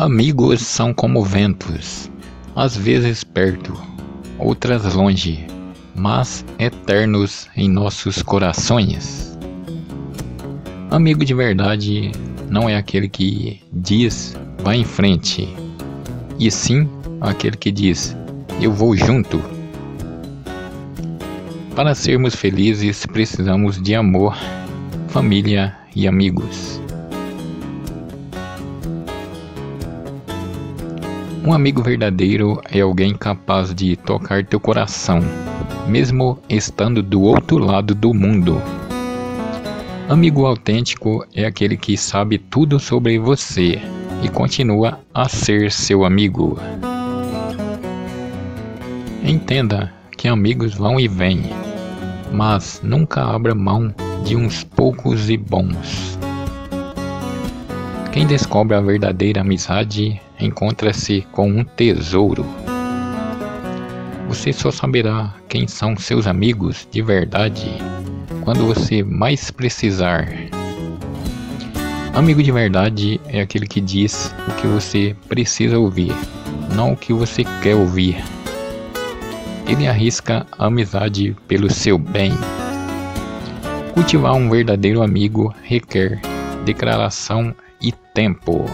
Amigos são como ventos, às vezes perto, outras longe, mas eternos em nossos corações. Amigo de verdade não é aquele que diz vá em frente, e sim aquele que diz eu vou junto. Para sermos felizes, precisamos de amor, família e amigos. Um amigo verdadeiro é alguém capaz de tocar teu coração, mesmo estando do outro lado do mundo. Amigo autêntico é aquele que sabe tudo sobre você e continua a ser seu amigo. Entenda que amigos vão e vêm, mas nunca abra mão de uns poucos e bons. Quem descobre a verdadeira amizade encontra-se com um tesouro. Você só saberá quem são seus amigos de verdade quando você mais precisar. Amigo de verdade é aquele que diz o que você precisa ouvir, não o que você quer ouvir. Ele arrisca a amizade pelo seu bem. Cultivar um verdadeiro amigo requer declaração e tempo.